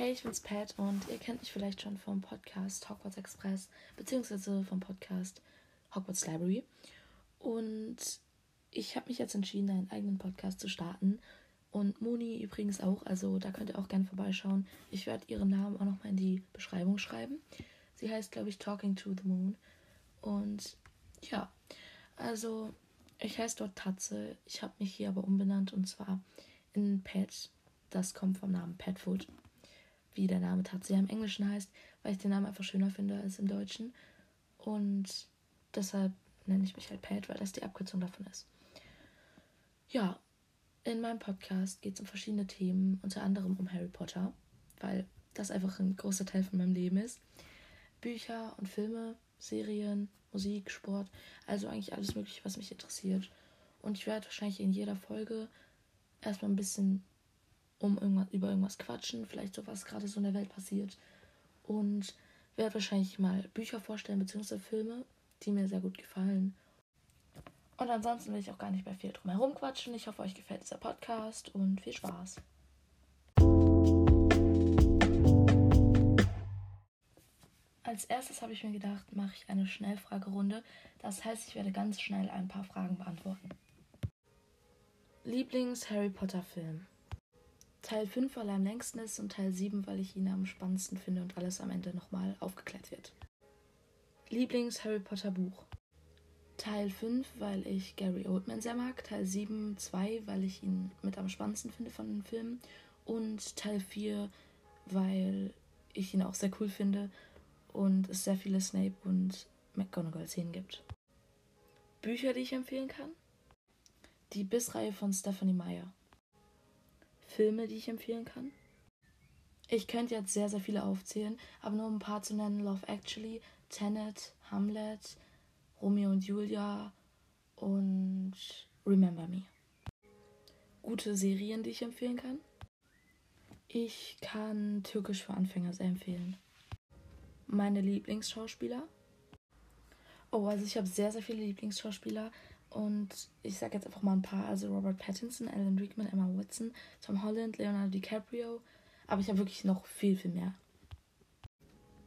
Hey, ich bin's Pat und ihr kennt mich vielleicht schon vom Podcast Hogwarts Express beziehungsweise vom Podcast Hogwarts Library. Und ich habe mich jetzt entschieden, einen eigenen Podcast zu starten. Und Moni übrigens auch, also da könnt ihr auch gerne vorbeischauen. Ich werde ihren Namen auch nochmal in die Beschreibung schreiben. Sie heißt, glaube ich, Talking to the Moon. Und ja, also ich heiße dort Tatze. Ich habe mich hier aber umbenannt und zwar in Pat. Das kommt vom Namen Petfoot wie der Name tatsächlich im Englischen heißt, weil ich den Namen einfach schöner finde als im Deutschen. Und deshalb nenne ich mich halt Pat, weil das die Abkürzung davon ist. Ja, in meinem Podcast geht es um verschiedene Themen, unter anderem um Harry Potter, weil das einfach ein großer Teil von meinem Leben ist. Bücher und Filme, Serien, Musik, Sport, also eigentlich alles Mögliche, was mich interessiert. Und ich werde wahrscheinlich in jeder Folge erstmal ein bisschen um irgendwas, über irgendwas quatschen, vielleicht so was gerade so in der Welt passiert. Und werde wahrscheinlich mal Bücher vorstellen, beziehungsweise Filme, die mir sehr gut gefallen. Und ansonsten will ich auch gar nicht mehr viel drum herum quatschen. Ich hoffe, euch gefällt dieser Podcast und viel Spaß. Als erstes habe ich mir gedacht, mache ich eine Schnellfragerunde. Das heißt, ich werde ganz schnell ein paar Fragen beantworten. Lieblings-Harry Potter-Film? Teil 5, weil er am längsten ist und Teil 7, weil ich ihn am spannendsten finde und alles am Ende nochmal aufgeklärt wird. Lieblings-Harry Potter Buch. Teil 5, weil ich Gary Oldman sehr mag. Teil 7, 2, weil ich ihn mit am spannendsten finde von den Filmen. Und Teil 4, weil ich ihn auch sehr cool finde und es sehr viele Snape und McGonagall-Szenen gibt. Bücher, die ich empfehlen kann? Die Bissreihe von Stephanie Meyer. Filme, die ich empfehlen kann? Ich könnte jetzt sehr, sehr viele aufzählen, aber nur um ein paar zu nennen: Love Actually, Tenet, Hamlet, Romeo und Julia und Remember Me. Gute Serien, die ich empfehlen kann? Ich kann Türkisch für Anfänger sehr empfehlen. Meine Lieblingsschauspieler? Oh, also ich habe sehr, sehr viele Lieblingsschauspieler. Und ich sage jetzt einfach mal ein paar. Also Robert Pattinson, Alan Rickman, Emma Watson, Tom Holland, Leonardo DiCaprio. Aber ich habe wirklich noch viel, viel mehr.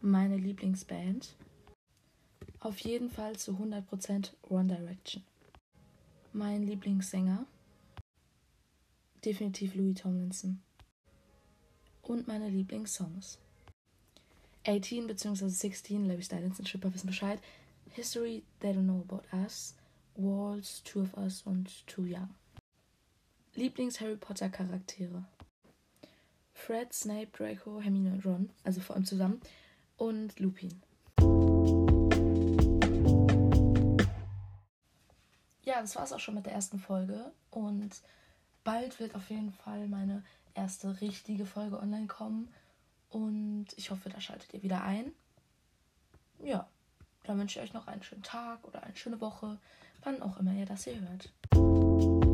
Meine Lieblingsband. Auf jeden Fall zu 100% One Direction. Mein Lieblingssänger. Definitiv Louis Tomlinson. Und meine Lieblingssongs. 18 bzw. 16, Larry Stylins und Schipper wissen Bescheid. History They Don't Know About Us. Walls, Two of Us und Too Young. Lieblings-Harry Potter-Charaktere: Fred, Snape, Draco, Hermine und Ron, also vor allem zusammen, und Lupin. Ja, das war es auch schon mit der ersten Folge und bald wird auf jeden Fall meine erste richtige Folge online kommen und ich hoffe, da schaltet ihr wieder ein. Ja, dann wünsche ich euch noch einen schönen Tag oder eine schöne Woche wann auch immer ihr das hier hört.